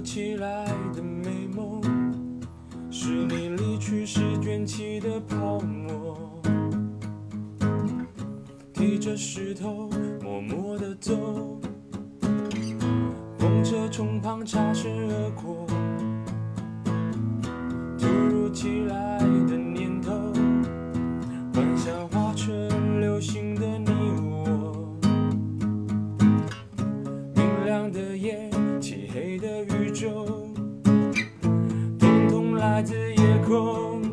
起来的美梦，是你离去时卷起的泡沫。提着石头默默地走，风车从旁擦身而过。突如其来的念头，幻想化成流星的你我。明亮的夜，的宇宙，统统来自夜空。